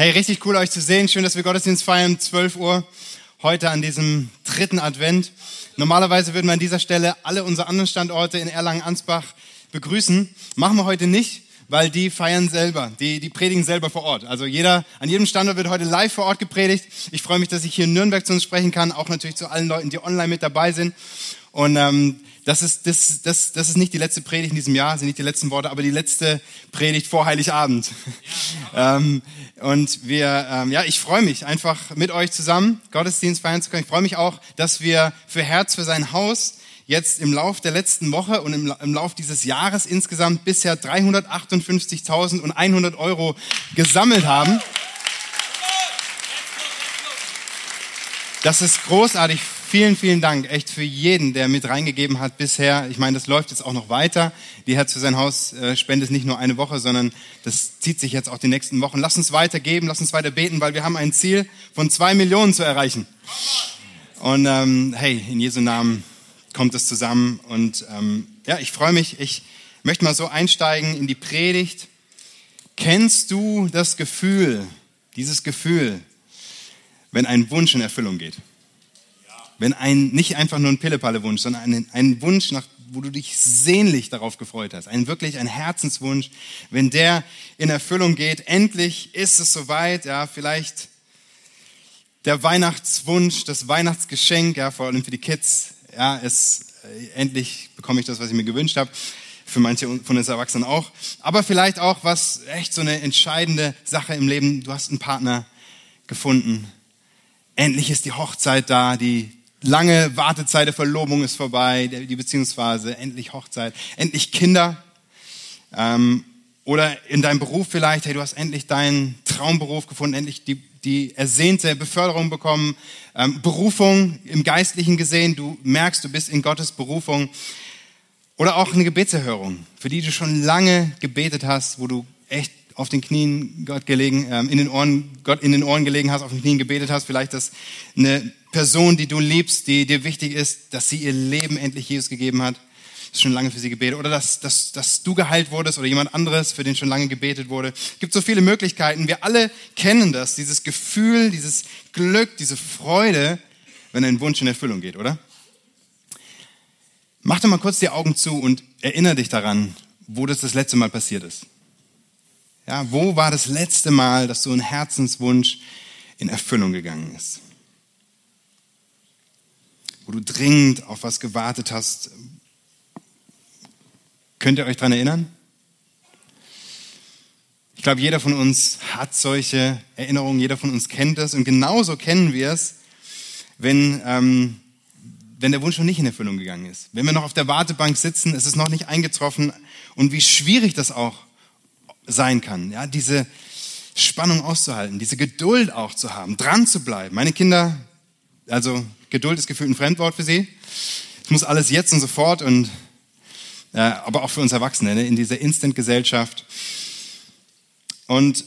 Hey, richtig cool euch zu sehen. Schön, dass wir Gottesdienst feiern um 12 Uhr heute an diesem dritten Advent. Normalerweise würden wir an dieser Stelle alle unsere anderen Standorte in Erlangen-Ansbach begrüßen. Machen wir heute nicht, weil die feiern selber, die, die predigen selber vor Ort. Also jeder, an jedem Standort wird heute live vor Ort gepredigt. Ich freue mich, dass ich hier in Nürnberg zu uns sprechen kann, auch natürlich zu allen Leuten, die online mit dabei sind. Und ähm, das ist, das, das, das ist nicht die letzte Predigt in diesem Jahr, sind nicht die letzten Worte, aber die letzte Predigt vor Heiligabend. ähm, und wir, ähm, ja, ich freue mich einfach mit euch zusammen Gottesdienst feiern zu können. Ich freue mich auch, dass wir für Herz für sein Haus jetzt im Lauf der letzten Woche und im, im Lauf dieses Jahres insgesamt bisher 358.100 Euro gesammelt haben. Das ist großartig. Vielen, vielen Dank echt für jeden, der mit reingegeben hat bisher. Ich meine, das läuft jetzt auch noch weiter. Die Herz für sein Haus äh, spendet nicht nur eine Woche, sondern das zieht sich jetzt auch die nächsten Wochen. Lass uns weitergeben, lass uns weiter beten, weil wir haben ein Ziel von zwei Millionen zu erreichen. Und ähm, hey, in Jesu Namen kommt es zusammen. Und ähm, ja, ich freue mich. Ich möchte mal so einsteigen in die Predigt. Kennst du das Gefühl, dieses Gefühl, wenn ein Wunsch in Erfüllung geht? Wenn ein, nicht einfach nur ein Pillepalle-Wunsch, sondern ein, ein Wunsch, nach, wo du dich sehnlich darauf gefreut hast, ein wirklich ein Herzenswunsch, wenn der in Erfüllung geht, endlich ist es soweit, ja, vielleicht der Weihnachtswunsch, das Weihnachtsgeschenk, ja, vor allem für die Kids, ja, es, äh, endlich bekomme ich das, was ich mir gewünscht habe, für manche von uns Erwachsenen auch, aber vielleicht auch was, echt so eine entscheidende Sache im Leben, du hast einen Partner gefunden, endlich ist die Hochzeit da, die lange Wartezeit der Verlobung ist vorbei, die Beziehungsphase, endlich Hochzeit, endlich Kinder. Ähm, oder in deinem Beruf vielleicht, hey, du hast endlich deinen Traumberuf gefunden, endlich die, die ersehnte Beförderung bekommen, ähm, Berufung im Geistlichen gesehen, du merkst, du bist in Gottes Berufung. Oder auch eine Gebetserhörung, für die du schon lange gebetet hast, wo du echt auf den Knien Gott gelegen, ähm, in den Ohren, Gott in den Ohren gelegen hast, auf den Knien gebetet hast, vielleicht, dass eine Person, die du liebst, die dir wichtig ist, dass sie ihr Leben endlich Jesus gegeben hat, ist schon lange für sie gebetet, oder dass, dass, dass du geheilt wurdest oder jemand anderes, für den schon lange gebetet wurde. Es gibt so viele Möglichkeiten. Wir alle kennen das, dieses Gefühl, dieses Glück, diese Freude, wenn ein Wunsch in Erfüllung geht, oder? Mach doch mal kurz die Augen zu und erinnere dich daran, wo das das letzte Mal passiert ist. Ja, wo war das letzte Mal, dass so ein Herzenswunsch in Erfüllung gegangen ist? Wo du dringend auf was gewartet hast. Könnt ihr euch daran erinnern? Ich glaube, jeder von uns hat solche Erinnerungen, jeder von uns kennt das und genauso kennen wir es, wenn, ähm, wenn der Wunsch noch nicht in Erfüllung gegangen ist. Wenn wir noch auf der Wartebank sitzen, ist es noch nicht eingetroffen und wie schwierig das auch sein kann. Ja, diese Spannung auszuhalten, diese Geduld auch zu haben, dran zu bleiben. Meine Kinder, also Geduld ist gefühlt ein Fremdwort für sie. Es muss alles jetzt und sofort und äh, aber auch für uns Erwachsene ne, in dieser Instant-Gesellschaft. Und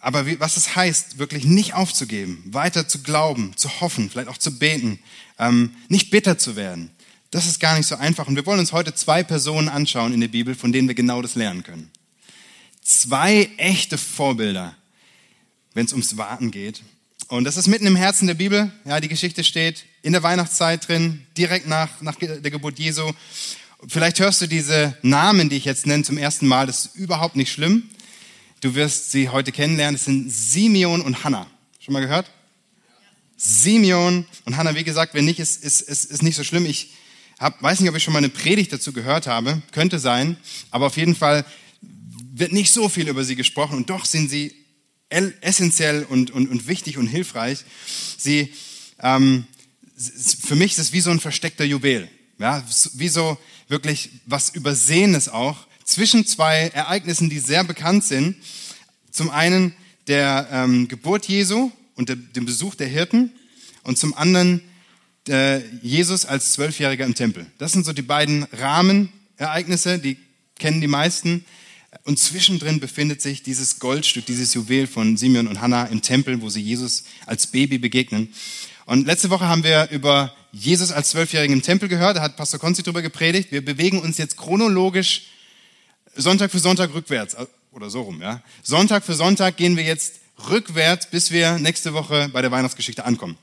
aber wie, was es heißt, wirklich nicht aufzugeben, weiter zu glauben, zu hoffen, vielleicht auch zu beten, ähm, nicht bitter zu werden, das ist gar nicht so einfach. Und wir wollen uns heute zwei Personen anschauen in der Bibel, von denen wir genau das lernen können zwei echte Vorbilder, wenn es ums Warten geht. Und das ist mitten im Herzen der Bibel. Ja, die Geschichte steht in der Weihnachtszeit drin, direkt nach, nach der Geburt Jesu. Vielleicht hörst du diese Namen, die ich jetzt nenne, zum ersten Mal. Das ist überhaupt nicht schlimm. Du wirst sie heute kennenlernen. Es sind Simeon und Hannah. Schon mal gehört? Simeon und Hannah, wie gesagt, wenn nicht, ist, ist, ist, ist nicht so schlimm. Ich hab, weiß nicht, ob ich schon mal eine Predigt dazu gehört habe. Könnte sein. Aber auf jeden Fall wird nicht so viel über sie gesprochen und doch sind sie essentiell und, und, und wichtig und hilfreich. Sie, ähm, für mich ist es wie so ein versteckter Juwel. Ja, wie so wirklich was Übersehenes auch zwischen zwei Ereignissen, die sehr bekannt sind. Zum einen der ähm, Geburt Jesu und der, dem Besuch der Hirten und zum anderen der Jesus als Zwölfjähriger im Tempel. Das sind so die beiden Rahmenereignisse, die kennen die meisten. Und zwischendrin befindet sich dieses Goldstück, dieses Juwel von Simeon und Hannah im Tempel, wo sie Jesus als Baby begegnen. Und letzte Woche haben wir über Jesus als Zwölfjährigen im Tempel gehört. Da hat Pastor Konzi drüber gepredigt. Wir bewegen uns jetzt chronologisch Sonntag für Sonntag rückwärts. Oder so rum, ja. Sonntag für Sonntag gehen wir jetzt rückwärts, bis wir nächste Woche bei der Weihnachtsgeschichte ankommen.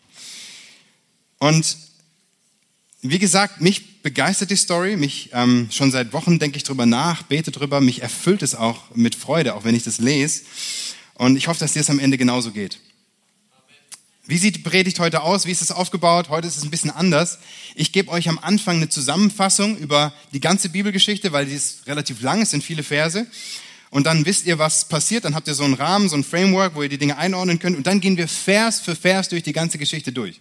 Und wie gesagt, mich begeistert die Story. Mich ähm, schon seit Wochen denke ich drüber nach, bete drüber. Mich erfüllt es auch mit Freude, auch wenn ich das lese. Und ich hoffe, dass dir es am Ende genauso geht. Wie sieht die Predigt heute aus? Wie ist es aufgebaut? Heute ist es ein bisschen anders. Ich gebe euch am Anfang eine Zusammenfassung über die ganze Bibelgeschichte, weil die ist relativ lang, es sind viele Verse. Und dann wisst ihr, was passiert. Dann habt ihr so einen Rahmen, so ein Framework, wo ihr die Dinge einordnen könnt. Und dann gehen wir Vers für Vers durch die ganze Geschichte durch.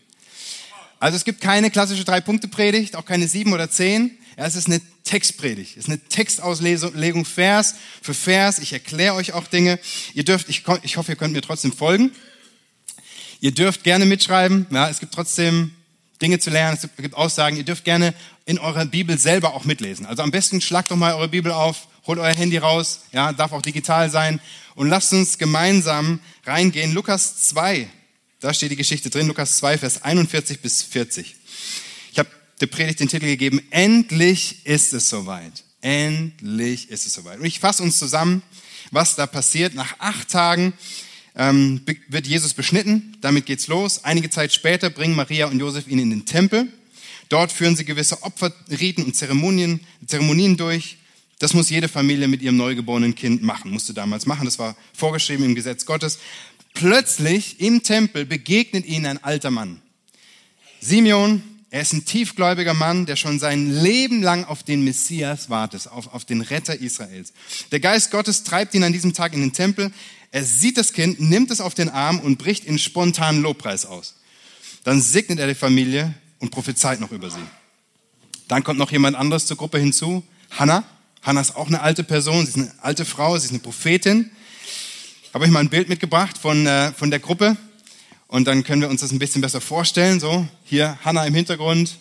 Also es gibt keine klassische Drei-Punkte-Predigt, auch keine sieben oder zehn. Ja, es ist eine Textpredigt, es ist eine Textauslegung Vers für Vers. Ich erkläre euch auch Dinge. Ihr dürft, ich, ich hoffe, ihr könnt mir trotzdem folgen. Ihr dürft gerne mitschreiben. Ja, es gibt trotzdem Dinge zu lernen. Es gibt Aussagen. Ihr dürft gerne in eurer Bibel selber auch mitlesen. Also am besten schlagt doch mal eure Bibel auf, holt euer Handy raus. Ja, darf auch digital sein. Und lasst uns gemeinsam reingehen. Lukas 2. Da steht die Geschichte drin. Lukas 2, Vers 41 bis 40. Ich habe der Predigt den Titel gegeben. Endlich ist es soweit. Endlich ist es soweit. Und ich fasse uns zusammen, was da passiert. Nach acht Tagen ähm, wird Jesus beschnitten. Damit geht's los. Einige Zeit später bringen Maria und Josef ihn in den Tempel. Dort führen sie gewisse Opferriten und Zeremonien, Zeremonien durch. Das muss jede Familie mit ihrem neugeborenen Kind machen, musste damals machen. Das war vorgeschrieben im Gesetz Gottes. Plötzlich im Tempel begegnet ihnen ein alter Mann. Simeon, er ist ein tiefgläubiger Mann, der schon sein Leben lang auf den Messias wartet, auf, auf den Retter Israels. Der Geist Gottes treibt ihn an diesem Tag in den Tempel. Er sieht das Kind, nimmt es auf den Arm und bricht in spontanen Lobpreis aus. Dann segnet er die Familie und prophezeit noch über sie. Dann kommt noch jemand anderes zur Gruppe hinzu, Hannah. Hannah ist auch eine alte Person, sie ist eine alte Frau, sie ist eine Prophetin. Habe euch mal ein Bild mitgebracht von, äh, von der Gruppe und dann können wir uns das ein bisschen besser vorstellen. So, hier Hannah im Hintergrund,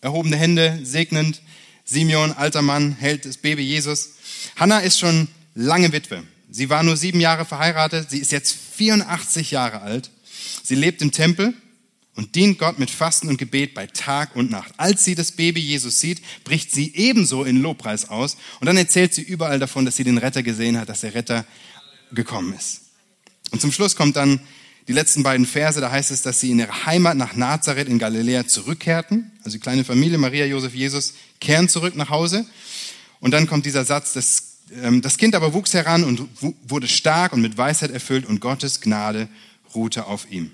erhobene Hände, segnend. Simeon, alter Mann, hält das Baby Jesus. Hannah ist schon lange Witwe. Sie war nur sieben Jahre verheiratet, sie ist jetzt 84 Jahre alt. Sie lebt im Tempel und dient Gott mit Fasten und Gebet bei Tag und Nacht. Als sie das Baby Jesus sieht, bricht sie ebenso in Lobpreis aus und dann erzählt sie überall davon, dass sie den Retter gesehen hat, dass der Retter gekommen ist. Und zum Schluss kommt dann die letzten beiden Verse, da heißt es, dass sie in ihre Heimat nach Nazareth in Galiläa zurückkehrten. Also die kleine Familie, Maria, Josef, Jesus, kehren zurück nach Hause. Und dann kommt dieser Satz, dass ähm, das Kind aber wuchs heran und wurde stark und mit Weisheit erfüllt und Gottes Gnade ruhte auf ihm.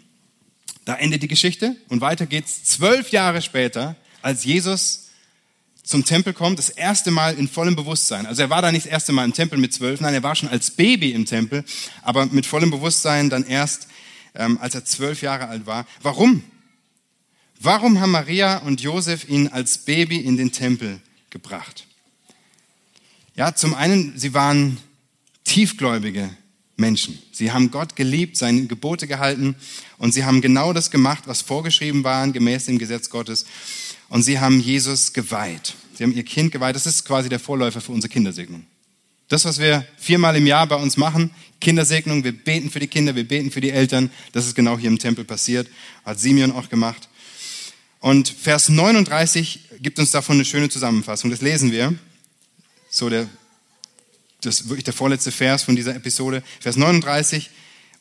Da endet die Geschichte und weiter geht's zwölf Jahre später, als Jesus zum Tempel kommt, das erste Mal in vollem Bewusstsein. Also er war da nicht das erste Mal im Tempel mit zwölf, nein, er war schon als Baby im Tempel, aber mit vollem Bewusstsein dann erst, ähm, als er zwölf Jahre alt war. Warum? Warum haben Maria und Josef ihn als Baby in den Tempel gebracht? Ja, zum einen, sie waren tiefgläubige Menschen. Sie haben Gott geliebt, seine Gebote gehalten und sie haben genau das gemacht, was vorgeschrieben war, gemäß dem Gesetz Gottes. Und sie haben Jesus geweiht. Sie haben ihr Kind geweiht. Das ist quasi der Vorläufer für unsere Kindersegnung. Das, was wir viermal im Jahr bei uns machen, Kindersegnung, wir beten für die Kinder, wir beten für die Eltern, das ist genau hier im Tempel passiert, hat Simeon auch gemacht. Und Vers 39 gibt uns davon eine schöne Zusammenfassung. Das lesen wir so der, das ist wirklich der vorletzte Vers von dieser Episode, Vers 39.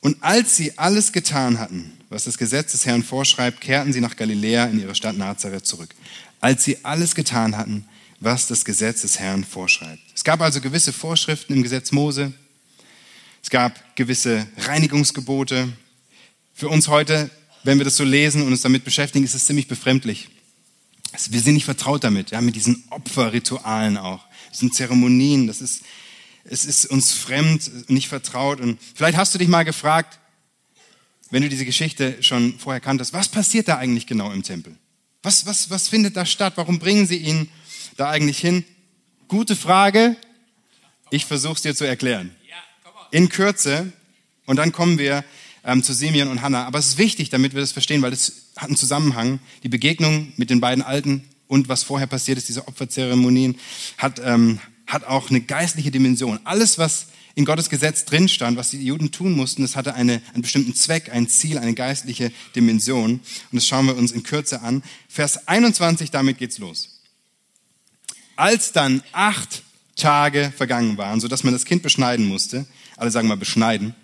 Und als sie alles getan hatten, was das Gesetz des Herrn vorschreibt, kehrten sie nach Galiläa in ihre Stadt Nazareth zurück. Als sie alles getan hatten, was das Gesetz des Herrn vorschreibt. Es gab also gewisse Vorschriften im Gesetz Mose. Es gab gewisse Reinigungsgebote. Für uns heute, wenn wir das so lesen und uns damit beschäftigen, ist es ziemlich befremdlich. Wir sind nicht vertraut damit, ja, mit diesen Opferritualen auch. Das sind Zeremonien, das ist, es ist uns fremd, nicht vertraut. Und vielleicht hast du dich mal gefragt, wenn du diese Geschichte schon vorher kanntest, was passiert da eigentlich genau im Tempel? Was, was, was findet da statt? Warum bringen sie ihn da eigentlich hin? Gute Frage. Ich versuche es dir zu erklären. In Kürze. Und dann kommen wir ähm, zu Simeon und Hannah. Aber es ist wichtig, damit wir das verstehen, weil es hat einen Zusammenhang. Die Begegnung mit den beiden Alten und was vorher passiert ist, diese Opferzeremonien, hat, ähm, hat auch eine geistliche Dimension. Alles, was in Gottes Gesetz drin stand, was die Juden tun mussten, das hatte eine, einen bestimmten Zweck, ein Ziel, eine geistliche Dimension. Und das schauen wir uns in Kürze an. Vers 21, damit geht's los. Als dann acht Tage vergangen waren, so dass man das Kind beschneiden musste, alle sagen mal beschneiden,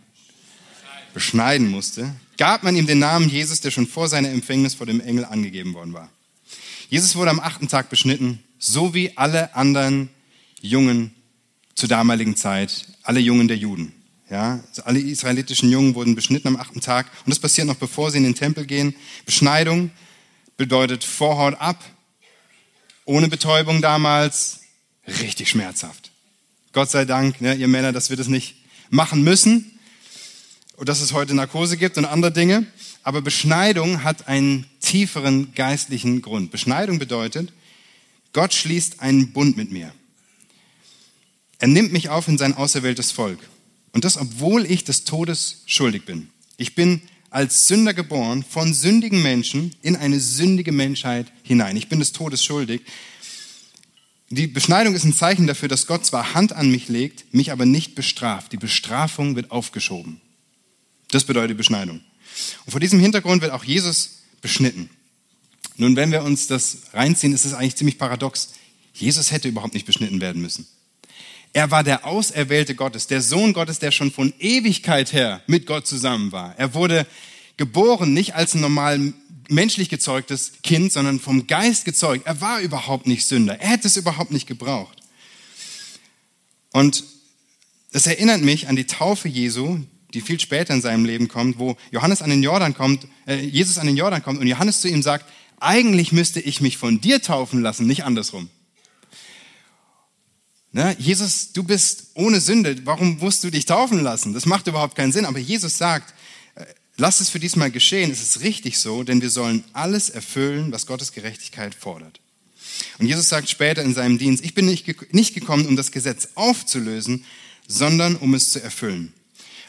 beschneiden musste, gab man ihm den Namen Jesus, der schon vor seiner Empfängnis vor dem Engel angegeben worden war. Jesus wurde am achten Tag beschnitten, so wie alle anderen Jungen zur damaligen Zeit, alle Jungen der Juden. Ja, also alle israelitischen Jungen wurden beschnitten am achten Tag und das passiert noch bevor sie in den Tempel gehen. Beschneidung bedeutet Vorhaut ab, ohne Betäubung damals, richtig schmerzhaft. Gott sei Dank, ne, ihr Männer, dass wir das nicht machen müssen und dass es heute Narkose gibt und andere Dinge. Aber Beschneidung hat einen tieferen geistlichen Grund. Beschneidung bedeutet, Gott schließt einen Bund mit mir. Er nimmt mich auf in sein auserwähltes Volk. Und das, obwohl ich des Todes schuldig bin. Ich bin als Sünder geboren, von sündigen Menschen in eine sündige Menschheit hinein. Ich bin des Todes schuldig. Die Beschneidung ist ein Zeichen dafür, dass Gott zwar Hand an mich legt, mich aber nicht bestraft. Die Bestrafung wird aufgeschoben. Das bedeutet die Beschneidung. Und vor diesem Hintergrund wird auch Jesus beschnitten. Nun, wenn wir uns das reinziehen, ist es eigentlich ziemlich paradox. Jesus hätte überhaupt nicht beschnitten werden müssen. Er war der Auserwählte Gottes, der Sohn Gottes, der schon von Ewigkeit her mit Gott zusammen war. Er wurde geboren nicht als ein normal menschlich gezeugtes Kind, sondern vom Geist gezeugt. Er war überhaupt nicht Sünder. Er hätte es überhaupt nicht gebraucht. Und das erinnert mich an die Taufe Jesu, die viel später in seinem Leben kommt, wo Johannes an den Jordan kommt, äh, Jesus an den Jordan kommt und Johannes zu ihm sagt, eigentlich müsste ich mich von dir taufen lassen, nicht andersrum. Ne? Jesus, du bist ohne Sünde, warum musst du dich taufen lassen? Das macht überhaupt keinen Sinn. Aber Jesus sagt, äh, lass es für diesmal geschehen, es ist richtig so, denn wir sollen alles erfüllen, was Gottes Gerechtigkeit fordert. Und Jesus sagt später in seinem Dienst, ich bin nicht, gekommen, um das Gesetz aufzulösen, sondern um es zu erfüllen.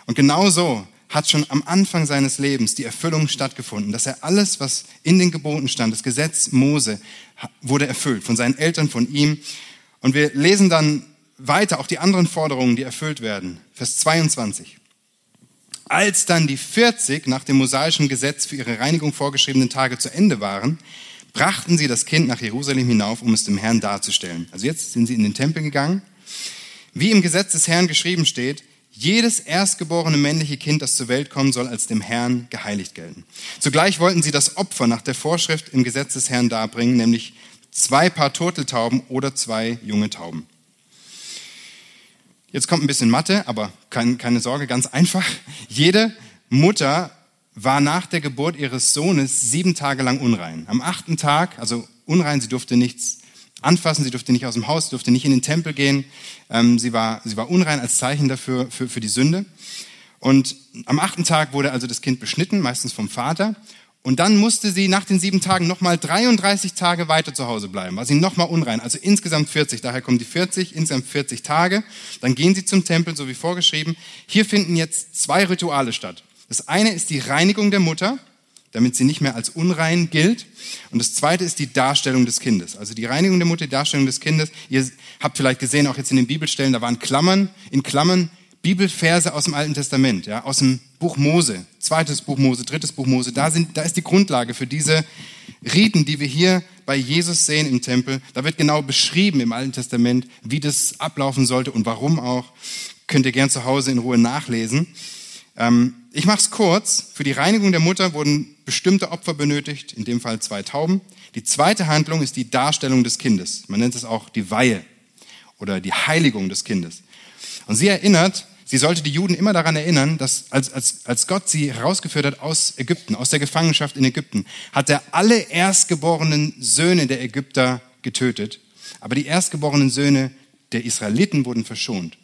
Und genau so hat schon am Anfang seines Lebens die Erfüllung stattgefunden, dass er alles, was in den Geboten stand, das Gesetz Mose, wurde erfüllt, von seinen Eltern, von ihm und wir lesen dann weiter auch die anderen Forderungen, die erfüllt werden. Vers 22. Als dann die 40 nach dem mosaischen Gesetz für ihre Reinigung vorgeschriebenen Tage zu Ende waren, brachten sie das Kind nach Jerusalem hinauf, um es dem Herrn darzustellen. Also jetzt sind sie in den Tempel gegangen. Wie im Gesetz des Herrn geschrieben steht, jedes erstgeborene männliche Kind, das zur Welt kommen soll, als dem Herrn geheiligt gelten. Zugleich wollten sie das Opfer nach der Vorschrift im Gesetz des Herrn darbringen, nämlich zwei Paar Turteltauben oder zwei junge Tauben. Jetzt kommt ein bisschen Mathe, aber keine, Sorge, ganz einfach. Jede Mutter war nach der Geburt ihres Sohnes sieben Tage lang unrein. Am achten Tag, also unrein, sie durfte nichts anfassen, sie durfte nicht aus dem Haus, durfte nicht in den Tempel gehen. Ähm, sie, war, sie war unrein als Zeichen dafür, für, für die Sünde. Und am achten Tag wurde also das Kind beschnitten, meistens vom Vater. Und dann musste sie nach den sieben Tagen nochmal 33 Tage weiter zu Hause bleiben. War sie nochmal unrein. Also insgesamt 40. Daher kommen die 40, insgesamt 40 Tage. Dann gehen sie zum Tempel, so wie vorgeschrieben. Hier finden jetzt zwei Rituale statt. Das eine ist die Reinigung der Mutter, damit sie nicht mehr als unrein gilt. Und das zweite ist die Darstellung des Kindes. Also die Reinigung der Mutter, die Darstellung des Kindes. Ihr habt vielleicht gesehen, auch jetzt in den Bibelstellen, da waren Klammern, in Klammern Bibelverse aus dem Alten Testament, ja, aus dem Buch Mose, zweites Buch Mose, drittes Buch Mose. Da, sind, da ist die Grundlage für diese Riten, die wir hier bei Jesus sehen im Tempel. Da wird genau beschrieben im Alten Testament, wie das ablaufen sollte und warum auch. Könnt ihr gern zu Hause in Ruhe nachlesen. Ähm, ich mache es kurz. Für die Reinigung der Mutter wurden bestimmte Opfer benötigt, in dem Fall zwei Tauben. Die zweite Handlung ist die Darstellung des Kindes. Man nennt es auch die Weihe oder die Heiligung des Kindes. Und sie erinnert, sie sollte die Juden immer daran erinnern, dass als, als, als Gott sie herausgeführt hat aus Ägypten, aus der Gefangenschaft in Ägypten, hat er alle erstgeborenen Söhne der Ägypter getötet, aber die erstgeborenen Söhne der Israeliten wurden verschont.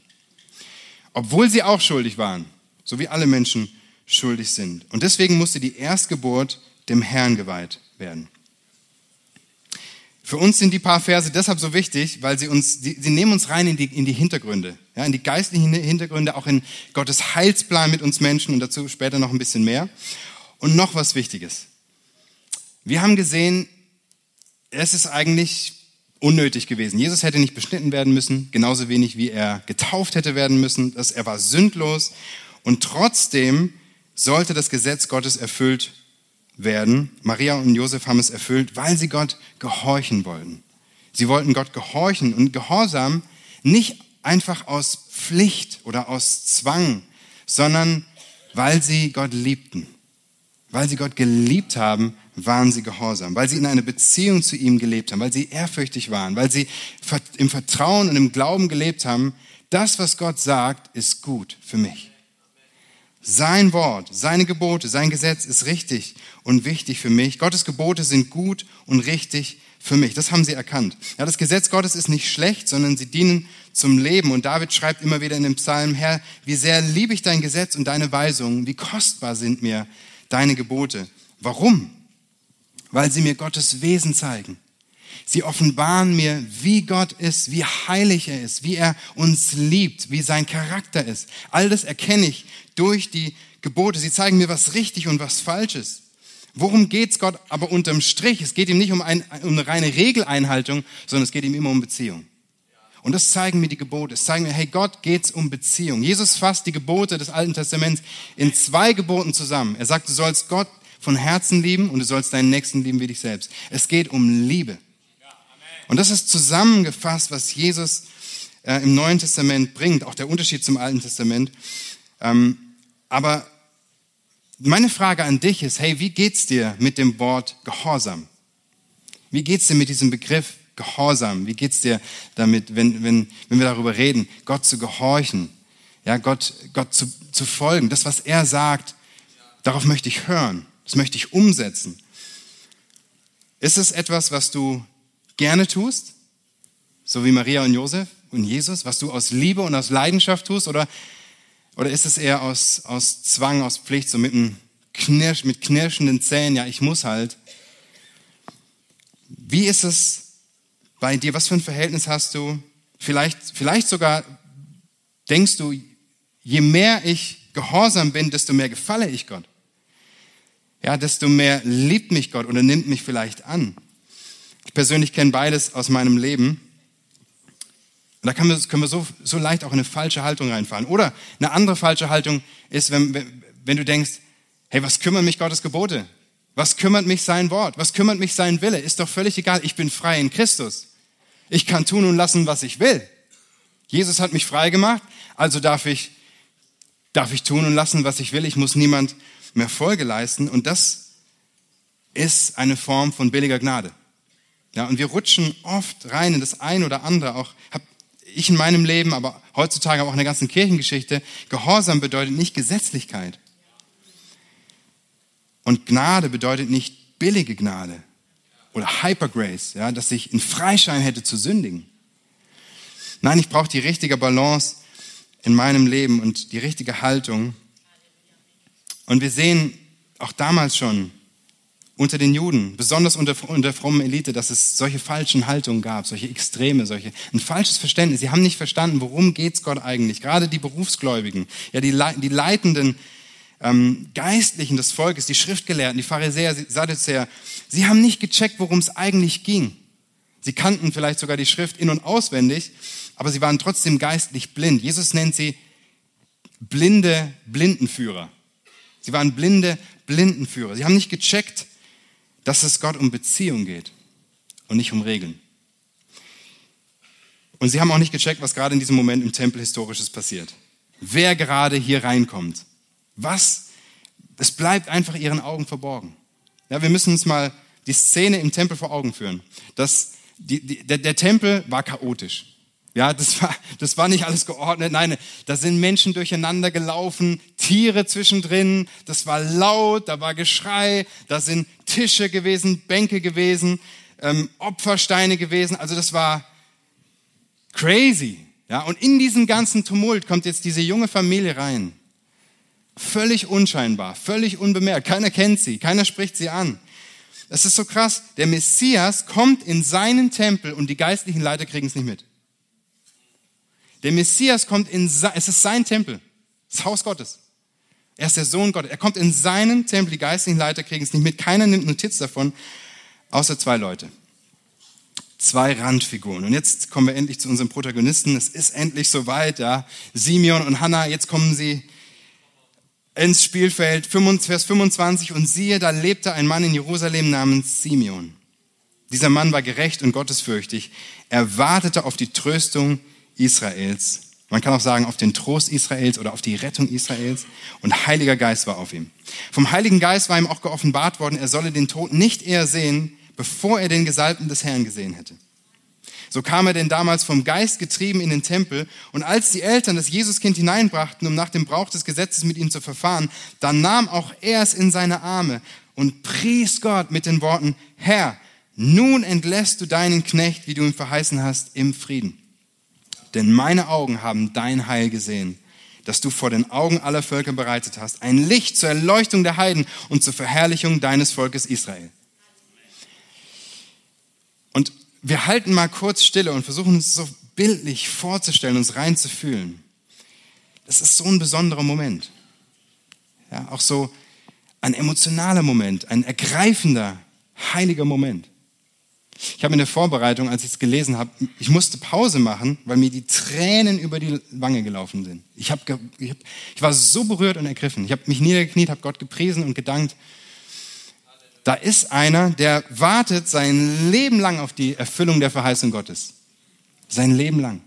Obwohl sie auch schuldig waren, so wie alle Menschen schuldig sind. Und deswegen musste die Erstgeburt dem Herrn geweiht werden. Für uns sind die paar Verse deshalb so wichtig, weil sie uns, sie, sie nehmen uns rein in die, in die Hintergründe, ja, in die geistlichen Hintergründe, auch in Gottes Heilsplan mit uns Menschen und dazu später noch ein bisschen mehr. Und noch was Wichtiges. Wir haben gesehen, es ist eigentlich unnötig gewesen. Jesus hätte nicht beschnitten werden müssen, genauso wenig wie er getauft hätte werden müssen. Dass er war sündlos und trotzdem sollte das Gesetz Gottes erfüllt werden. Maria und Josef haben es erfüllt, weil sie Gott gehorchen wollten. Sie wollten Gott gehorchen und Gehorsam nicht einfach aus Pflicht oder aus Zwang, sondern Weil sie Gott liebten. Weil sie Gott geliebt haben, waren sie gehorsam. Weil sie in einer Beziehung zu ihm gelebt haben. Weil sie ehrfürchtig waren. Weil sie im Vertrauen und im Glauben gelebt haben. Das, was Gott sagt, ist gut für mich. Sein Wort, seine Gebote, sein Gesetz ist richtig und wichtig für mich. Gottes Gebote sind gut und richtig für mich. Das haben sie erkannt. Ja, das Gesetz Gottes ist nicht schlecht, sondern sie dienen zum Leben. Und David schreibt immer wieder in dem Psalm, Herr, wie sehr liebe ich dein Gesetz und deine Weisungen, wie kostbar sind mir deine Gebote. Warum? Weil sie mir Gottes Wesen zeigen. Sie offenbaren mir, wie Gott ist, wie heilig er ist, wie er uns liebt, wie sein Charakter ist. All das erkenne ich durch die Gebote. Sie zeigen mir, was richtig und was falsch ist. Worum geht's Gott aber unterm Strich? Es geht ihm nicht um, ein, um eine reine Regeleinhaltung, sondern es geht ihm immer um Beziehung. Und das zeigen mir die Gebote. Es zeigen mir, hey, Gott geht's um Beziehung. Jesus fasst die Gebote des Alten Testaments in zwei Geboten zusammen. Er sagt, du sollst Gott von Herzen lieben und du sollst deinen Nächsten lieben wie dich selbst. Es geht um Liebe. Und das ist zusammengefasst, was Jesus äh, im Neuen Testament bringt, auch der Unterschied zum Alten Testament. Ähm, aber meine Frage an dich ist, hey, wie geht's dir mit dem Wort Gehorsam? Wie geht's dir mit diesem Begriff Gehorsam? Wie geht's dir damit, wenn, wenn, wenn wir darüber reden, Gott zu gehorchen? Ja, Gott, Gott zu, zu folgen. Das, was er sagt, darauf möchte ich hören. Das möchte ich umsetzen. Ist es etwas, was du gerne tust, so wie Maria und Josef und Jesus, was du aus Liebe und aus Leidenschaft tust, oder, oder ist es eher aus, aus Zwang, aus Pflicht, so mit, einem Knirsch, mit knirschenden Zähnen, ja, ich muss halt. Wie ist es bei dir? Was für ein Verhältnis hast du? Vielleicht, vielleicht sogar denkst du, je mehr ich gehorsam bin, desto mehr gefalle ich Gott. Ja, desto mehr liebt mich Gott oder nimmt mich vielleicht an. Ich persönlich kenne beides aus meinem Leben. Und da können wir, so, so leicht auch in eine falsche Haltung reinfahren. Oder eine andere falsche Haltung ist, wenn, wenn du denkst, hey, was kümmern mich Gottes Gebote? Was kümmert mich sein Wort? Was kümmert mich sein Wille? Ist doch völlig egal. Ich bin frei in Christus. Ich kann tun und lassen, was ich will. Jesus hat mich frei gemacht, also darf ich, darf ich tun und lassen, was ich will. Ich muss niemand mehr Folge leisten. Und das ist eine Form von billiger Gnade. Ja, und wir rutschen oft rein in das ein oder andere. Auch habe ich in meinem Leben, aber heutzutage auch in der ganzen Kirchengeschichte. Gehorsam bedeutet nicht Gesetzlichkeit. Und Gnade bedeutet nicht billige Gnade oder Hypergrace, ja, dass ich einen Freischein hätte zu sündigen. Nein, ich brauche die richtige Balance in meinem Leben und die richtige Haltung. Und wir sehen auch damals schon, unter den Juden, besonders unter, unter frommen Elite, dass es solche falschen Haltungen gab, solche Extreme, solche, ein falsches Verständnis. Sie haben nicht verstanden, worum geht's Gott eigentlich. Gerade die Berufsgläubigen, ja, die, die leitenden ähm, Geistlichen des Volkes, die Schriftgelehrten, die Pharisäer, Sadduzäer, sie haben nicht gecheckt, worum es eigentlich ging. Sie kannten vielleicht sogar die Schrift in- und auswendig, aber sie waren trotzdem geistlich blind. Jesus nennt sie blinde Blindenführer. Sie waren blinde Blindenführer. Sie haben nicht gecheckt, dass es Gott um Beziehung geht und nicht um Regeln. Und sie haben auch nicht gecheckt, was gerade in diesem Moment im Tempel historisches passiert. Wer gerade hier reinkommt. Was? Es bleibt einfach ihren Augen verborgen. Ja, wir müssen uns mal die Szene im Tempel vor Augen führen. Das, die, die, der, der Tempel war chaotisch. Ja, das war, das war nicht alles geordnet. Nein, da sind Menschen durcheinander gelaufen, Tiere zwischendrin. Das war laut, da war Geschrei, da sind Tische gewesen, Bänke gewesen, ähm, Opfersteine gewesen. Also das war crazy. Ja, und in diesem ganzen Tumult kommt jetzt diese junge Familie rein. Völlig unscheinbar, völlig unbemerkt. Keiner kennt sie, keiner spricht sie an. Das ist so krass. Der Messias kommt in seinen Tempel und die geistlichen Leiter kriegen es nicht mit. Der Messias kommt in, es ist sein Tempel, das Haus Gottes. Er ist der Sohn Gottes. Er kommt in seinen Tempel. Die geistlichen Leiter kriegen es nicht mit. Keiner nimmt Notiz davon, außer zwei Leute. Zwei Randfiguren. Und jetzt kommen wir endlich zu unserem Protagonisten. Es ist endlich soweit, ja. Simeon und Hannah, jetzt kommen sie ins Spielfeld. Vers 25. Und siehe, da lebte ein Mann in Jerusalem namens Simeon. Dieser Mann war gerecht und gottesfürchtig. Er wartete auf die Tröstung Israels Man kann auch sagen, auf den Trost Israels oder auf die Rettung Israels. Und Heiliger Geist war auf ihm. Vom Heiligen Geist war ihm auch geoffenbart worden, er solle den Tod nicht eher sehen, bevor er den Gesalbten des Herrn gesehen hätte. So kam er denn damals vom Geist getrieben in den Tempel. Und als die Eltern das Jesuskind hineinbrachten, um nach dem Brauch des Gesetzes mit ihm zu verfahren, dann nahm auch er es in seine Arme und pries Gott mit den Worten, Herr, nun entlässt du deinen Knecht, wie du ihn verheißen hast, im Frieden. Denn meine Augen haben dein Heil gesehen, das du vor den Augen aller Völker bereitet hast, ein Licht zur Erleuchtung der Heiden und zur Verherrlichung deines Volkes Israel. Und wir halten mal kurz Stille und versuchen uns so bildlich vorzustellen, uns reinzufühlen. Das ist so ein besonderer Moment. Ja, auch so ein emotionaler Moment, ein ergreifender, heiliger Moment. Ich habe in der Vorbereitung, als ich es gelesen habe, ich musste Pause machen, weil mir die Tränen über die Wange gelaufen sind. Ich, habe, ich, hab, ich war so berührt und ergriffen. Ich habe mich niedergekniet, habe Gott gepriesen und gedankt da ist einer, der wartet sein Leben lang auf die Erfüllung der Verheißung Gottes. Sein Leben lang.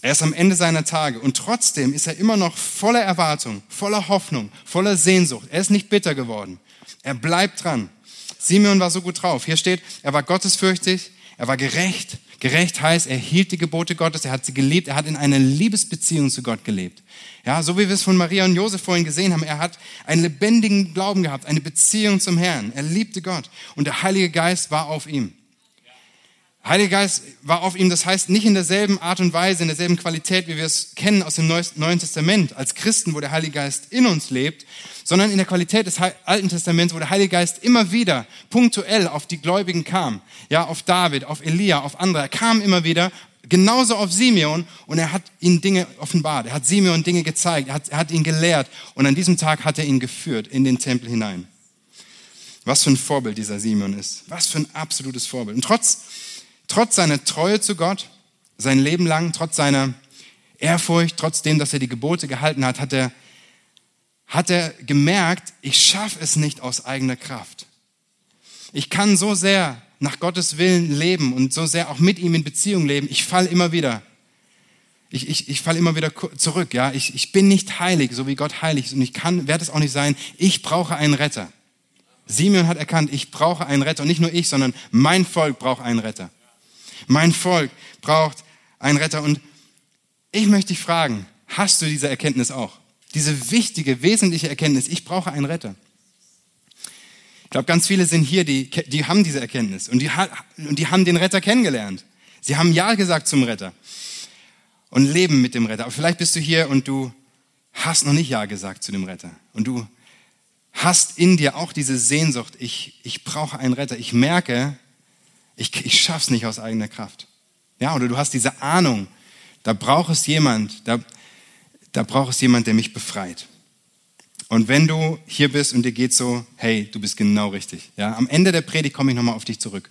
Er ist am Ende seiner Tage und trotzdem ist er immer noch voller Erwartung, voller Hoffnung, voller Sehnsucht. Er ist nicht bitter geworden. Er bleibt dran. Simeon war so gut drauf. Hier steht, er war gottesfürchtig, er war gerecht. Gerecht heißt, er hielt die Gebote Gottes, er hat sie geliebt, er hat in einer Liebesbeziehung zu Gott gelebt. Ja, so wie wir es von Maria und Josef vorhin gesehen haben, er hat einen lebendigen Glauben gehabt, eine Beziehung zum Herrn. Er liebte Gott und der Heilige Geist war auf ihm. Heiliger Geist war auf ihm, das heißt nicht in derselben Art und Weise, in derselben Qualität, wie wir es kennen aus dem Neuen Testament, als Christen, wo der Heilige Geist in uns lebt, sondern in der Qualität des Alten Testaments, wo der Heilige Geist immer wieder punktuell auf die Gläubigen kam, ja, auf David, auf Elia, auf andere. Er kam immer wieder genauso auf Simeon und er hat ihnen Dinge offenbart. Er hat Simeon Dinge gezeigt, er hat, er hat ihn gelehrt und an diesem Tag hat er ihn geführt in den Tempel hinein. Was für ein Vorbild dieser Simeon ist. Was für ein absolutes Vorbild. Und trotz, trotz seiner Treue zu Gott, sein Leben lang, trotz seiner Ehrfurcht, trotzdem, dass er die Gebote gehalten hat, hat er, hat er gemerkt, ich schaffe es nicht aus eigener Kraft. Ich kann so sehr nach Gottes Willen leben und so sehr auch mit ihm in Beziehung leben, ich falle immer wieder. Ich, ich, ich falle immer wieder zurück, ja. Ich, ich bin nicht heilig, so wie Gott heilig ist. Und ich kann, werde es auch nicht sein. Ich brauche einen Retter. Simeon hat erkannt, ich brauche einen Retter. Und nicht nur ich, sondern mein Volk braucht einen Retter. Mein Volk braucht einen Retter. Und ich möchte dich fragen, hast du diese Erkenntnis auch? Diese wichtige, wesentliche Erkenntnis, ich brauche einen Retter. Ich glaube, ganz viele sind hier, die, die haben diese Erkenntnis und die, und die haben den Retter kennengelernt. Sie haben Ja gesagt zum Retter und leben mit dem Retter. Aber vielleicht bist du hier und du hast noch nicht Ja gesagt zu dem Retter. Und du hast in dir auch diese Sehnsucht, ich, ich brauche einen Retter. Ich merke, ich, ich schaff's nicht aus eigener Kraft. Ja, oder du hast diese Ahnung, da braucht es jemand, da, da braucht es jemand, der mich befreit. Und wenn du hier bist und dir geht so, hey, du bist genau richtig. Ja, am Ende der Predigt komme ich nochmal auf dich zurück.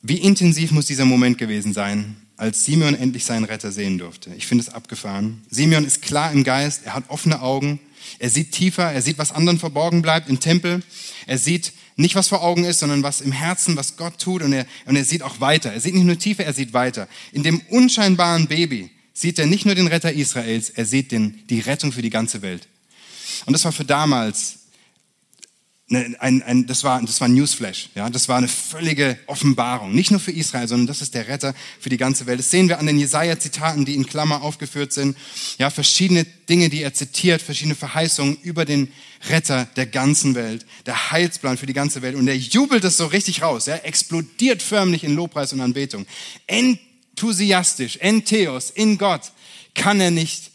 Wie intensiv muss dieser Moment gewesen sein, als Simeon endlich seinen Retter sehen durfte? Ich finde es abgefahren. Simeon ist klar im Geist, er hat offene Augen, er sieht tiefer, er sieht, was anderen verborgen bleibt im Tempel. Er sieht nicht, was vor Augen ist, sondern was im Herzen, was Gott tut und er, und er sieht auch weiter. Er sieht nicht nur tiefer, er sieht weiter. In dem unscheinbaren Baby, sieht er nicht nur den Retter Israels, er sieht den, die Rettung für die ganze Welt. Und das war für damals ein, ein, ein, das war, das war Newsflash. Ja, das war eine völlige Offenbarung. Nicht nur für Israel, sondern das ist der Retter für die ganze Welt. Das sehen wir an den Jesaja-Zitaten, die in Klammer aufgeführt sind. Ja, verschiedene Dinge, die er zitiert, verschiedene Verheißungen über den Retter der ganzen Welt, der Heilsplan für die ganze Welt. Und er jubelt es so richtig raus. Er explodiert förmlich in Lobpreis und Anbetung. Enthusiastisch, entheos, in Gott, kann er nicht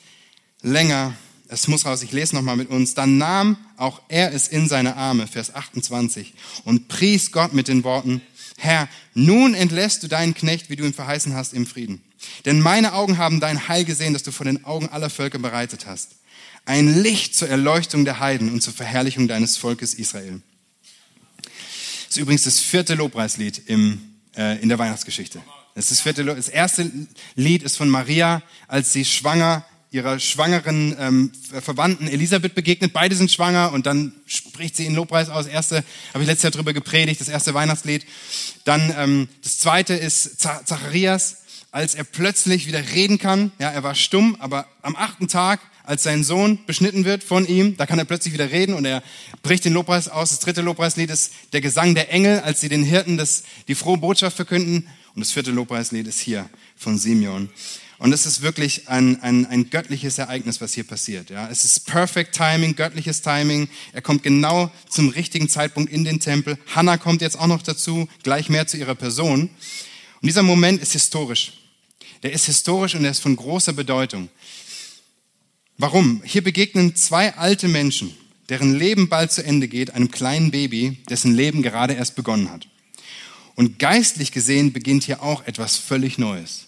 länger, es muss raus, ich lese nochmal mit uns, dann nahm auch er es in seine Arme, Vers 28, und pries Gott mit den Worten, Herr, nun entlässt du deinen Knecht, wie du ihn verheißen hast, im Frieden. Denn meine Augen haben dein Heil gesehen, das du vor den Augen aller Völker bereitet hast. Ein Licht zur Erleuchtung der Heiden und zur Verherrlichung deines Volkes Israel. Das ist übrigens das vierte Lobpreislied im, äh, in der Weihnachtsgeschichte. Das, ist vierte, das erste Lied ist von Maria, als sie schwanger ihrer schwangeren ähm, Verwandten Elisabeth begegnet. Beide sind schwanger und dann spricht sie in Lobpreis aus. Erste habe ich letztes Jahr drüber gepredigt, das erste Weihnachtslied. Dann ähm, das zweite ist Zacharias, als er plötzlich wieder reden kann. Ja, er war stumm, aber am achten Tag, als sein Sohn beschnitten wird von ihm, da kann er plötzlich wieder reden und er bricht den Lobpreis aus. Das dritte Lobpreislied ist der Gesang der Engel, als sie den Hirten das, die frohe Botschaft verkünden. Und das vierte Lobpreislied ist hier von Simeon. Und es ist wirklich ein, ein, ein göttliches Ereignis, was hier passiert. Ja, es ist perfect Timing, göttliches Timing. Er kommt genau zum richtigen Zeitpunkt in den Tempel. Hannah kommt jetzt auch noch dazu, gleich mehr zu ihrer Person. Und dieser Moment ist historisch. Der ist historisch und er ist von großer Bedeutung. Warum? Hier begegnen zwei alte Menschen, deren Leben bald zu Ende geht, einem kleinen Baby, dessen Leben gerade erst begonnen hat. Und geistlich gesehen beginnt hier auch etwas völlig Neues.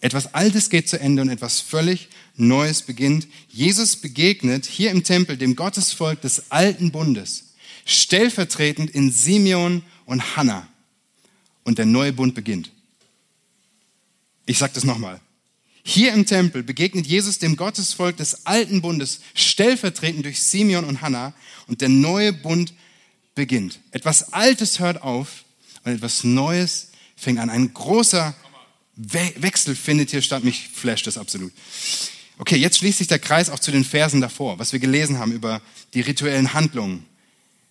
Etwas Altes geht zu Ende und etwas völlig Neues beginnt. Jesus begegnet hier im Tempel dem Gottesvolk des alten Bundes, stellvertretend in Simeon und Hannah. Und der neue Bund beginnt. Ich sage das nochmal. Hier im Tempel begegnet Jesus dem Gottesvolk des alten Bundes, stellvertretend durch Simeon und Hannah, und der neue Bund beginnt. Etwas Altes hört auf und etwas Neues fängt an. Ein großer We Wechsel findet hier statt. Mich flasht das absolut. Okay, jetzt schließt sich der Kreis auch zu den Versen davor, was wir gelesen haben über die rituellen Handlungen.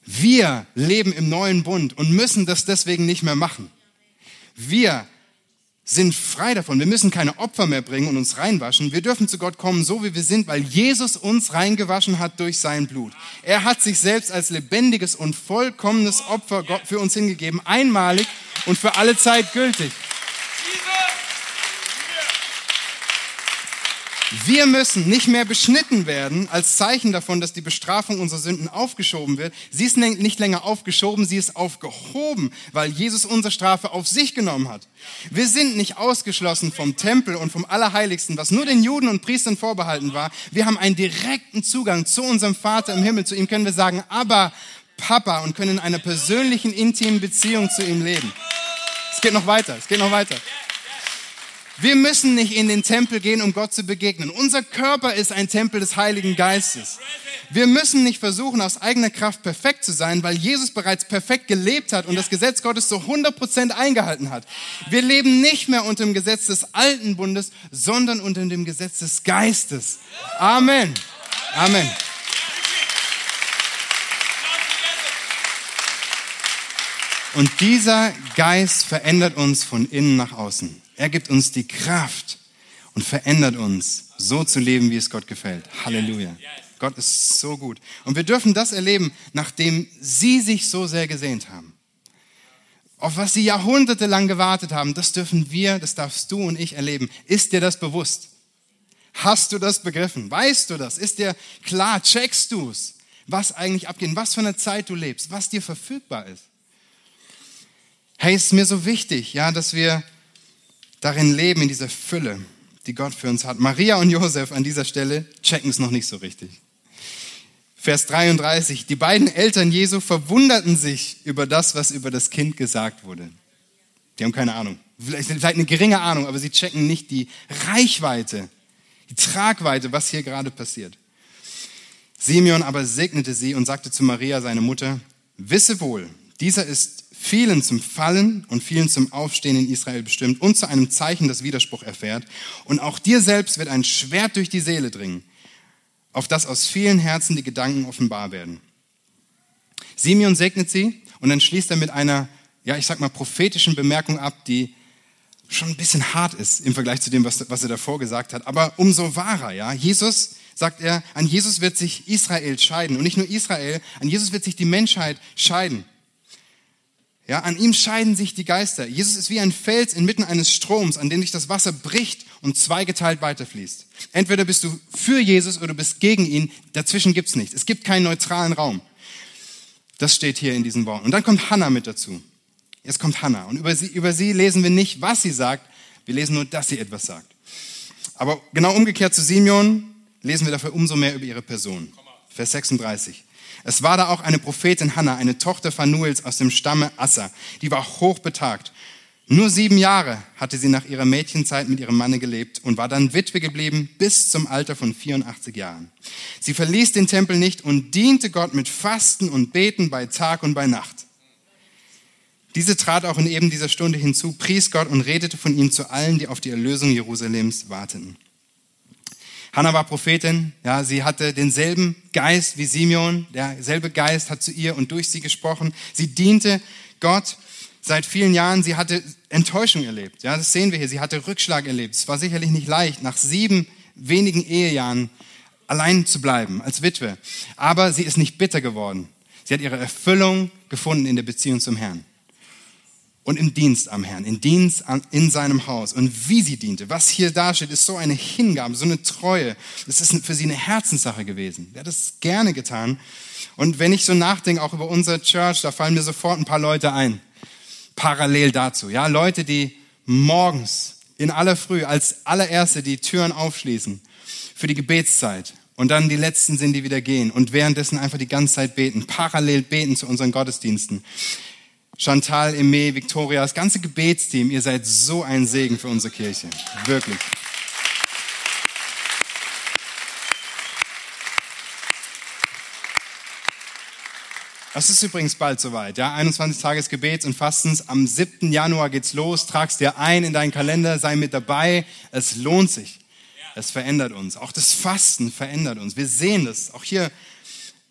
Wir leben im neuen Bund und müssen das deswegen nicht mehr machen. Wir sind frei davon. Wir müssen keine Opfer mehr bringen und uns reinwaschen. Wir dürfen zu Gott kommen, so wie wir sind, weil Jesus uns reingewaschen hat durch sein Blut. Er hat sich selbst als lebendiges und vollkommenes Opfer für uns hingegeben, einmalig und für alle Zeit gültig. Wir müssen nicht mehr beschnitten werden als Zeichen davon, dass die Bestrafung unserer Sünden aufgeschoben wird. Sie ist nicht länger aufgeschoben, sie ist aufgehoben, weil Jesus unsere Strafe auf sich genommen hat. Wir sind nicht ausgeschlossen vom Tempel und vom Allerheiligsten, was nur den Juden und Priestern vorbehalten war. Wir haben einen direkten Zugang zu unserem Vater im Himmel. Zu ihm können wir sagen, aber Papa und können in einer persönlichen, intimen Beziehung zu ihm leben. Es geht noch weiter, es geht noch weiter. Wir müssen nicht in den Tempel gehen, um Gott zu begegnen. Unser Körper ist ein Tempel des Heiligen Geistes. Wir müssen nicht versuchen, aus eigener Kraft perfekt zu sein, weil Jesus bereits perfekt gelebt hat und das Gesetz Gottes zu 100 Prozent eingehalten hat. Wir leben nicht mehr unter dem Gesetz des alten Bundes, sondern unter dem Gesetz des Geistes. Amen. Amen. Und dieser Geist verändert uns von innen nach außen. Er gibt uns die Kraft und verändert uns, so zu leben, wie es Gott gefällt. Halleluja. Gott ist so gut. Und wir dürfen das erleben, nachdem Sie sich so sehr gesehnt haben. Auf was Sie jahrhundertelang gewartet haben, das dürfen wir, das darfst du und ich erleben. Ist dir das bewusst? Hast du das begriffen? Weißt du das? Ist dir klar? Checkst du es? Was eigentlich abgeht? Was für eine Zeit du lebst? Was dir verfügbar ist? Hey, es ist mir so wichtig, ja, dass wir darin leben, in dieser Fülle, die Gott für uns hat. Maria und Josef an dieser Stelle checken es noch nicht so richtig. Vers 33. Die beiden Eltern Jesu verwunderten sich über das, was über das Kind gesagt wurde. Die haben keine Ahnung. Vielleicht, eine geringe Ahnung, aber sie checken nicht die Reichweite, die Tragweite, was hier gerade passiert. Simeon aber segnete sie und sagte zu Maria, seine Mutter, wisse wohl, dieser ist vielen zum Fallen und vielen zum Aufstehen in Israel bestimmt und zu einem Zeichen, das Widerspruch erfährt. Und auch dir selbst wird ein Schwert durch die Seele dringen, auf das aus vielen Herzen die Gedanken offenbar werden. Simeon segnet sie und dann schließt er mit einer, ja, ich sag mal, prophetischen Bemerkung ab, die schon ein bisschen hart ist im Vergleich zu dem, was, was er davor gesagt hat, aber umso wahrer, ja. Jesus, sagt er, an Jesus wird sich Israel scheiden und nicht nur Israel, an Jesus wird sich die Menschheit scheiden. Ja, an ihm scheiden sich die Geister. Jesus ist wie ein Fels inmitten eines Stroms, an dem sich das Wasser bricht und zweigeteilt weiterfließt. Entweder bist du für Jesus oder du bist gegen ihn. Dazwischen gibt's nichts. Es gibt keinen neutralen Raum. Das steht hier in diesen Worten. Und dann kommt Hannah mit dazu. Jetzt kommt Hannah. Und über sie, über sie lesen wir nicht, was sie sagt. Wir lesen nur, dass sie etwas sagt. Aber genau umgekehrt zu Simeon lesen wir dafür umso mehr über ihre Person. Vers 36. Es war da auch eine Prophetin Hannah, eine Tochter Phanuels aus dem Stamme Assa. Die war hochbetagt. Nur sieben Jahre hatte sie nach ihrer Mädchenzeit mit ihrem Manne gelebt und war dann Witwe geblieben bis zum Alter von 84 Jahren. Sie verließ den Tempel nicht und diente Gott mit Fasten und Beten bei Tag und bei Nacht. Diese trat auch in eben dieser Stunde hinzu, pries Gott und redete von ihm zu allen, die auf die Erlösung Jerusalems warteten. Hannah war Prophetin, ja, sie hatte denselben Geist wie Simeon, derselbe Geist hat zu ihr und durch sie gesprochen. Sie diente Gott seit vielen Jahren, sie hatte Enttäuschung erlebt. Ja, das sehen wir hier. Sie hatte Rückschlag erlebt. Es war sicherlich nicht leicht, nach sieben wenigen Ehejahren allein zu bleiben als Witwe. Aber sie ist nicht bitter geworden. Sie hat ihre Erfüllung gefunden in der Beziehung zum Herrn und im Dienst am Herrn, im Dienst an, in seinem Haus und wie sie diente. Was hier dasteht, ist so eine Hingabe, so eine Treue. Das ist für sie eine Herzenssache gewesen. Sie hat es gerne getan. Und wenn ich so nachdenke, auch über unser Church, da fallen mir sofort ein paar Leute ein. Parallel dazu. Ja, Leute, die morgens in aller Früh als allererste die Türen aufschließen für die Gebetszeit. Und dann die letzten sind, die wieder gehen. Und währenddessen einfach die ganze Zeit beten. Parallel beten zu unseren Gottesdiensten. Chantal, Eme, Victoria, das ganze Gebetsteam, ihr seid so ein Segen für unsere Kirche. Wirklich. Das ist übrigens bald soweit, ja. 21 Tage des Gebets und Fastens. Am 7. Januar geht's los. Trag's dir ein in deinen Kalender, sei mit dabei. Es lohnt sich. Es verändert uns. Auch das Fasten verändert uns. Wir sehen das. Auch hier.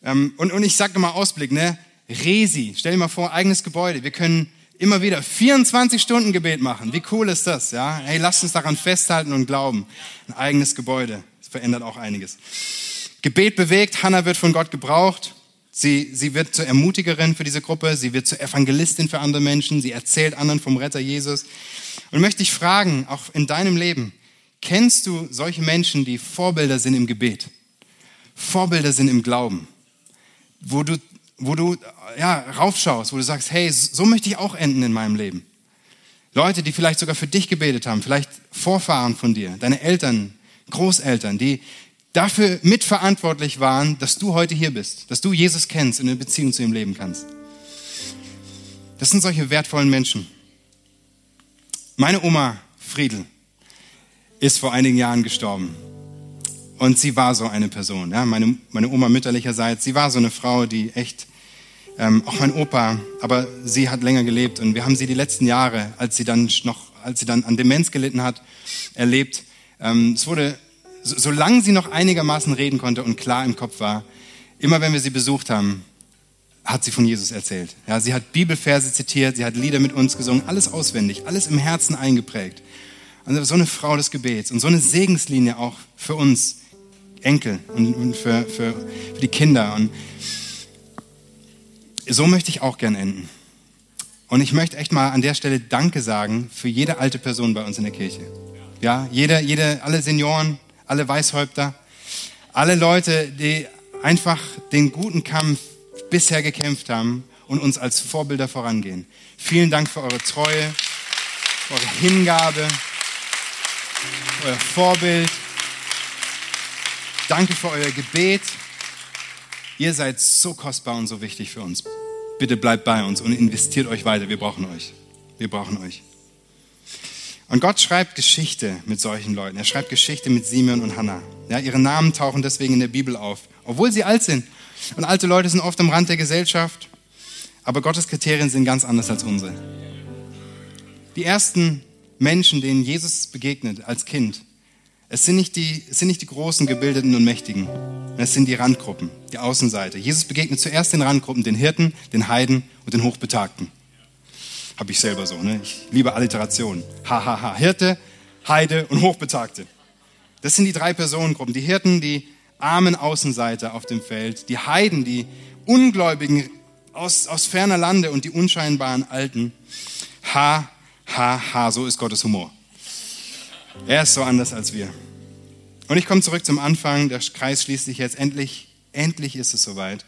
Ähm, und, und ich sage mal Ausblick, ne? Resi, stell dir mal vor, eigenes Gebäude. Wir können immer wieder 24 Stunden Gebet machen. Wie cool ist das? Ja, hey, lasst uns daran festhalten und glauben. Ein eigenes Gebäude. Das verändert auch einiges. Gebet bewegt. Hannah wird von Gott gebraucht. Sie, sie wird zur Ermutigerin für diese Gruppe. Sie wird zur Evangelistin für andere Menschen. Sie erzählt anderen vom Retter Jesus. Und möchte ich fragen, auch in deinem Leben, kennst du solche Menschen, die Vorbilder sind im Gebet? Vorbilder sind im Glauben? Wo du wo du ja, raufschaust, wo du sagst, hey, so möchte ich auch enden in meinem Leben. Leute, die vielleicht sogar für dich gebetet haben, vielleicht Vorfahren von dir, deine Eltern, Großeltern, die dafür mitverantwortlich waren, dass du heute hier bist, dass du Jesus kennst und eine Beziehung zu ihm leben kannst. Das sind solche wertvollen Menschen. Meine Oma Friedel ist vor einigen Jahren gestorben. Und sie war so eine Person. Ja? Meine, meine Oma mütterlicherseits, sie war so eine Frau, die echt, ähm, auch mein Opa, aber sie hat länger gelebt und wir haben sie die letzten Jahre, als sie dann noch, als sie dann an Demenz gelitten hat, erlebt. Ähm, es wurde, so, solange sie noch einigermaßen reden konnte und klar im Kopf war, immer wenn wir sie besucht haben, hat sie von Jesus erzählt. Ja, sie hat Bibelverse zitiert, sie hat Lieder mit uns gesungen, alles auswendig, alles im Herzen eingeprägt. Also so eine Frau des Gebets und so eine Segenslinie auch für uns Enkel und, für, für, für die Kinder. Und so möchte ich auch gern enden. Und ich möchte echt mal an der Stelle Danke sagen für jede alte Person bei uns in der Kirche. Ja, jede, jede, alle Senioren, alle Weißhäupter, alle Leute, die einfach den guten Kampf bisher gekämpft haben und uns als Vorbilder vorangehen. Vielen Dank für eure Treue, eure Hingabe, euer Vorbild. Danke für euer Gebet. Ihr seid so kostbar und so wichtig für uns. Bitte bleibt bei uns und investiert euch weiter. Wir brauchen euch. Wir brauchen euch. Und Gott schreibt Geschichte mit solchen Leuten. Er schreibt Geschichte mit Simeon und Hannah. Ja, ihre Namen tauchen deswegen in der Bibel auf, obwohl sie alt sind. Und alte Leute sind oft am Rand der Gesellschaft. Aber Gottes Kriterien sind ganz anders als unsere. Die ersten Menschen, denen Jesus begegnet als Kind, es sind, nicht die, es sind nicht die großen, gebildeten und mächtigen. Es sind die Randgruppen, die Außenseite. Jesus begegnet zuerst den Randgruppen, den Hirten, den Heiden und den Hochbetagten. Habe ich selber so, ne? Ich liebe Alliterationen. Ha, ha, ha. Hirte, Heide und Hochbetagte. Das sind die drei Personengruppen. Die Hirten, die armen Außenseiter auf dem Feld. Die Heiden, die Ungläubigen aus, aus ferner Lande und die unscheinbaren Alten. Ha, ha, ha. So ist Gottes Humor. Er ist so anders als wir. Und ich komme zurück zum Anfang. Der Kreis schließt sich jetzt. Endlich, endlich ist es soweit.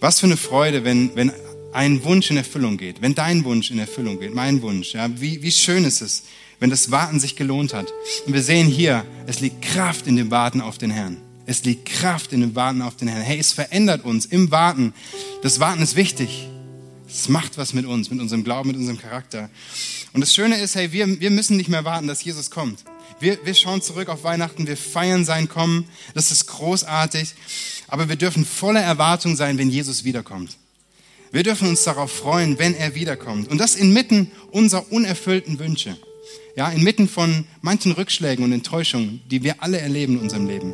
Was für eine Freude, wenn, wenn ein Wunsch in Erfüllung geht, wenn dein Wunsch in Erfüllung geht, mein Wunsch. Ja, wie, wie schön ist es, wenn das Warten sich gelohnt hat. Und wir sehen hier, es liegt Kraft in dem Warten auf den Herrn. Es liegt Kraft in dem Warten auf den Herrn. Hey, es verändert uns im Warten. Das Warten ist wichtig. Es macht was mit uns, mit unserem Glauben, mit unserem Charakter. Und das Schöne ist, hey, wir, wir müssen nicht mehr warten, dass Jesus kommt. Wir, wir schauen zurück auf Weihnachten, wir feiern sein Kommen, das ist großartig. Aber wir dürfen voller Erwartung sein, wenn Jesus wiederkommt. Wir dürfen uns darauf freuen, wenn er wiederkommt. Und das inmitten unserer unerfüllten Wünsche. Ja, inmitten von manchen Rückschlägen und Enttäuschungen, die wir alle erleben in unserem Leben.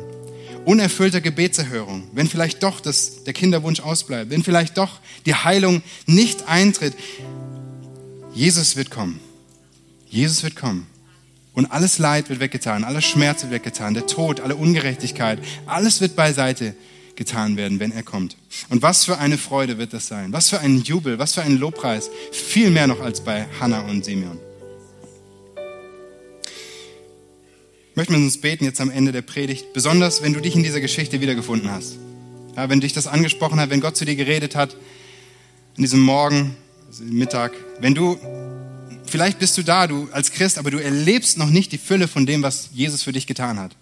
Unerfüllter Gebetserhörung, wenn vielleicht doch das, der Kinderwunsch ausbleibt, wenn vielleicht doch die Heilung nicht eintritt. Jesus wird kommen. Jesus wird kommen. Und alles Leid wird weggetan, alles Schmerz wird weggetan, der Tod, alle Ungerechtigkeit, alles wird beiseite getan werden, wenn er kommt. Und was für eine Freude wird das sein? Was für ein Jubel, was für ein Lobpreis. Viel mehr noch als bei Hannah und Simeon. Ich möchte mit uns beten jetzt am Ende der Predigt, besonders wenn du dich in dieser Geschichte wiedergefunden hast. Ja, wenn dich das angesprochen hat, wenn Gott zu dir geredet hat, an diesem Morgen, also Mittag, wenn du Vielleicht bist du da, du als Christ, aber du erlebst noch nicht die Fülle von dem, was Jesus für dich getan hat.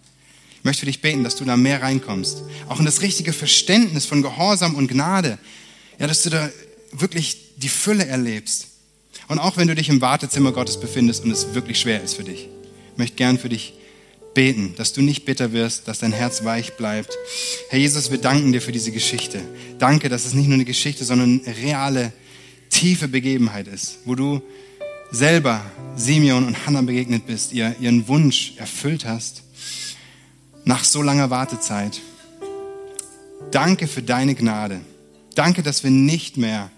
Ich möchte für dich beten, dass du da mehr reinkommst. Auch in das richtige Verständnis von Gehorsam und Gnade. Ja, dass du da wirklich die Fülle erlebst. Und auch wenn du dich im Wartezimmer Gottes befindest und es wirklich schwer ist für dich. Ich möchte gern für dich beten, dass du nicht bitter wirst, dass dein Herz weich bleibt. Herr Jesus, wir danken dir für diese Geschichte. Danke, dass es nicht nur eine Geschichte, sondern eine reale, tiefe Begebenheit ist, wo du selber Simeon und Hannah begegnet bist, ihr ihren Wunsch erfüllt hast, nach so langer Wartezeit. Danke für deine Gnade. Danke, dass wir nicht mehr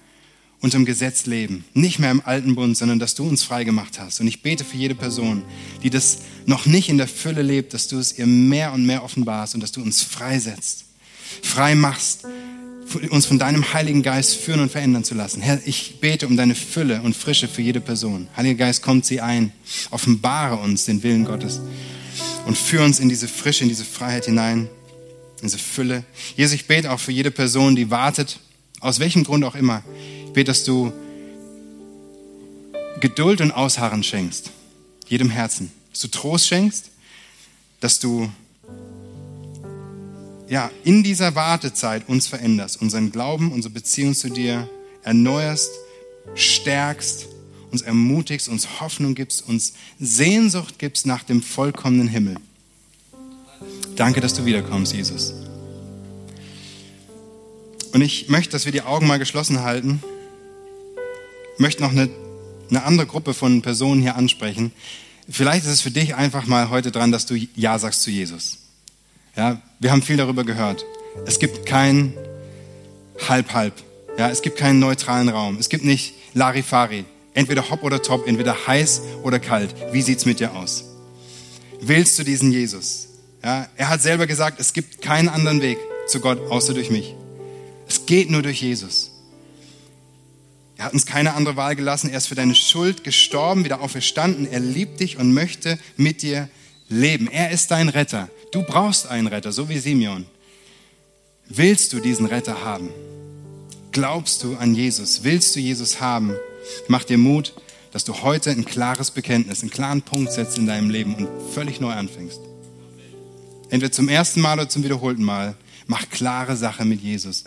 unter dem Gesetz leben, nicht mehr im alten Bund, sondern dass du uns frei gemacht hast. Und ich bete für jede Person, die das noch nicht in der Fülle lebt, dass du es ihr mehr und mehr offenbarst und dass du uns freisetzt, frei machst, uns von deinem Heiligen Geist führen und verändern zu lassen. Herr, ich bete um deine Fülle und Frische für jede Person. Heiliger Geist, kommt sie ein. Offenbare uns den Willen Gottes und führe uns in diese Frische, in diese Freiheit hinein, in diese Fülle. Jesus, ich bete auch für jede Person, die wartet, aus welchem Grund auch immer. Ich bete, dass du Geduld und Ausharren schenkst, jedem Herzen. Dass du Trost schenkst, dass du ja, in dieser Wartezeit uns veränderst, unseren Glauben, unsere Beziehung zu dir erneuerst, stärkst, uns ermutigst, uns Hoffnung gibst, uns Sehnsucht gibst nach dem vollkommenen Himmel. Danke, dass du wiederkommst, Jesus. Und ich möchte, dass wir die Augen mal geschlossen halten. Ich möchte noch eine, eine andere Gruppe von Personen hier ansprechen. Vielleicht ist es für dich einfach mal heute dran, dass du Ja sagst zu Jesus. Ja, wir haben viel darüber gehört. Es gibt kein Halb-Halb. Ja, es gibt keinen neutralen Raum. Es gibt nicht Larifari. Entweder hopp oder top, entweder heiß oder kalt. Wie sieht's mit dir aus? Willst du diesen Jesus? Ja, er hat selber gesagt, es gibt keinen anderen Weg zu Gott außer durch mich. Es geht nur durch Jesus. Er hat uns keine andere Wahl gelassen. Er ist für deine Schuld gestorben, wieder auferstanden. Er liebt dich und möchte mit dir leben. Er ist dein Retter. Du brauchst einen Retter, so wie Simeon. Willst du diesen Retter haben? Glaubst du an Jesus? Willst du Jesus haben? Mach dir Mut, dass du heute ein klares Bekenntnis, einen klaren Punkt setzt in deinem Leben und völlig neu anfängst. Entweder zum ersten Mal oder zum wiederholten Mal. Mach klare Sache mit Jesus.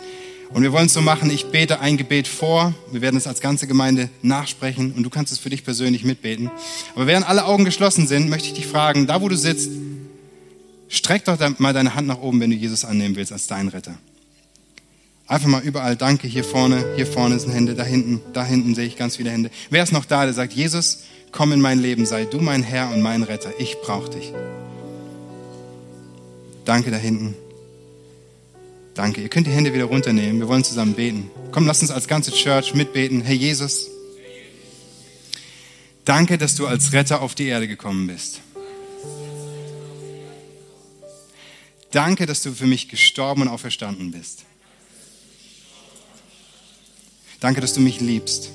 Und wir wollen es so machen, ich bete ein Gebet vor. Wir werden es als ganze Gemeinde nachsprechen und du kannst es für dich persönlich mitbeten. Aber während alle Augen geschlossen sind, möchte ich dich fragen, da wo du sitzt, streck doch mal deine Hand nach oben, wenn du Jesus annehmen willst als deinen Retter. Einfach mal überall Danke, hier vorne, hier vorne sind Hände, da hinten, da hinten sehe ich ganz viele Hände. Wer ist noch da, der sagt, Jesus, komm in mein Leben, sei du mein Herr und mein Retter. Ich brauche dich. Danke da hinten. Danke. Ihr könnt die Hände wieder runternehmen. Wir wollen zusammen beten. Komm, lass uns als ganze Church mitbeten. Herr Jesus, danke, dass du als Retter auf die Erde gekommen bist. Danke, dass du für mich gestorben und auferstanden bist. Danke, dass du mich liebst.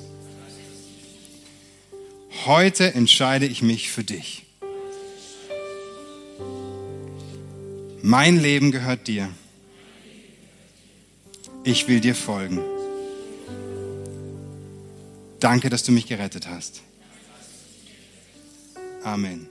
Heute entscheide ich mich für dich. Mein Leben gehört dir. Ich will dir folgen. Danke, dass du mich gerettet hast. Amen.